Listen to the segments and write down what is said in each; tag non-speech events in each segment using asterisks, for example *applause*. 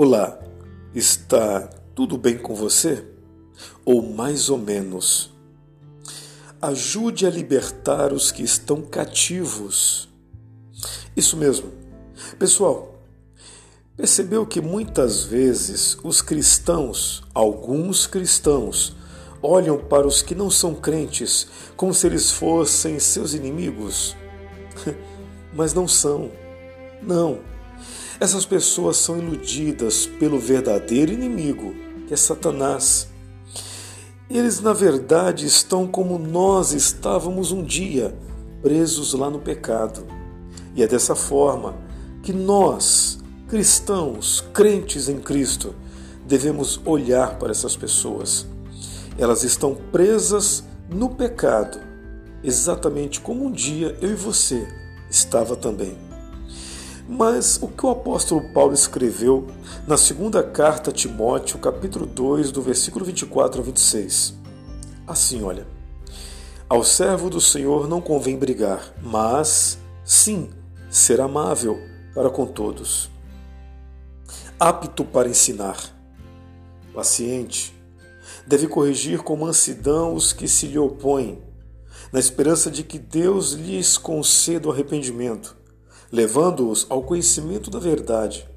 Olá, está tudo bem com você? Ou mais ou menos? Ajude a libertar os que estão cativos. Isso mesmo. Pessoal, percebeu que muitas vezes os cristãos, alguns cristãos, olham para os que não são crentes como se eles fossem seus inimigos? *laughs* Mas não são. Não essas pessoas são iludidas pelo verdadeiro inimigo, que é Satanás. Eles, na verdade, estão como nós estávamos um dia, presos lá no pecado. E é dessa forma que nós, cristãos, crentes em Cristo, devemos olhar para essas pessoas. Elas estão presas no pecado, exatamente como um dia eu e você estava também. Mas o que o apóstolo Paulo escreveu na segunda carta a Timóteo, capítulo 2, do versículo 24 ao 26? Assim, olha: Ao servo do Senhor não convém brigar, mas sim ser amável para com todos, apto para ensinar, paciente, deve corrigir com mansidão os que se lhe opõem, na esperança de que Deus lhes conceda o arrependimento levando-os ao conhecimento da verdade,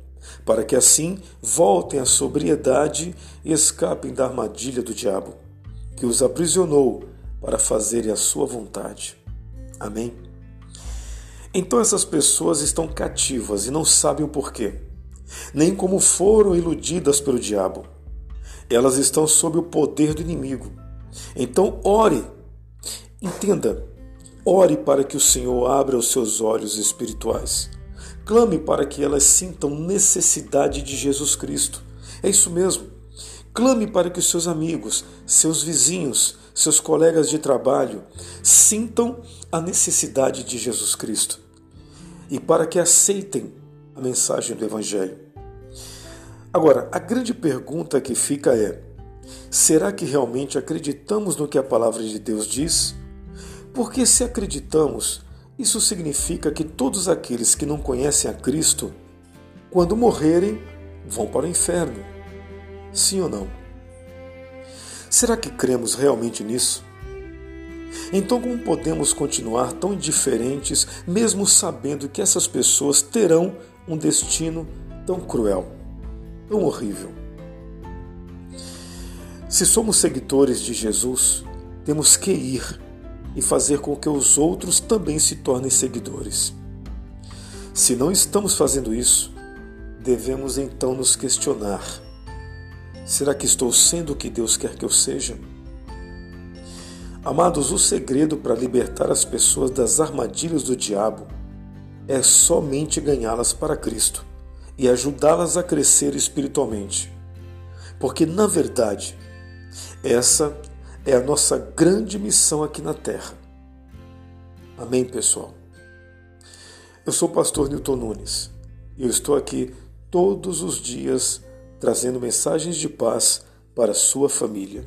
para que assim voltem à sobriedade e escapem da armadilha do diabo, que os aprisionou para fazerem a sua vontade. Amém? Então essas pessoas estão cativas e não sabem o porquê, nem como foram iludidas pelo diabo. Elas estão sob o poder do inimigo. Então ore, entenda, Ore para que o Senhor abra os seus olhos espirituais. Clame para que elas sintam necessidade de Jesus Cristo. É isso mesmo. Clame para que os seus amigos, seus vizinhos, seus colegas de trabalho sintam a necessidade de Jesus Cristo e para que aceitem a mensagem do Evangelho. Agora, a grande pergunta que fica é: será que realmente acreditamos no que a palavra de Deus diz? Porque se acreditamos, isso significa que todos aqueles que não conhecem a Cristo, quando morrerem, vão para o inferno. Sim ou não? Será que cremos realmente nisso? Então, como podemos continuar tão indiferentes, mesmo sabendo que essas pessoas terão um destino tão cruel, tão horrível? Se somos seguidores de Jesus, temos que ir e fazer com que os outros também se tornem seguidores. Se não estamos fazendo isso, devemos então nos questionar: será que estou sendo o que Deus quer que eu seja? Amados, o segredo para libertar as pessoas das armadilhas do diabo é somente ganhá-las para Cristo e ajudá-las a crescer espiritualmente. Porque, na verdade, essa é a nossa grande missão aqui na Terra. Amém, pessoal? Eu sou o pastor Newton Nunes e eu estou aqui todos os dias trazendo mensagens de paz para a sua família.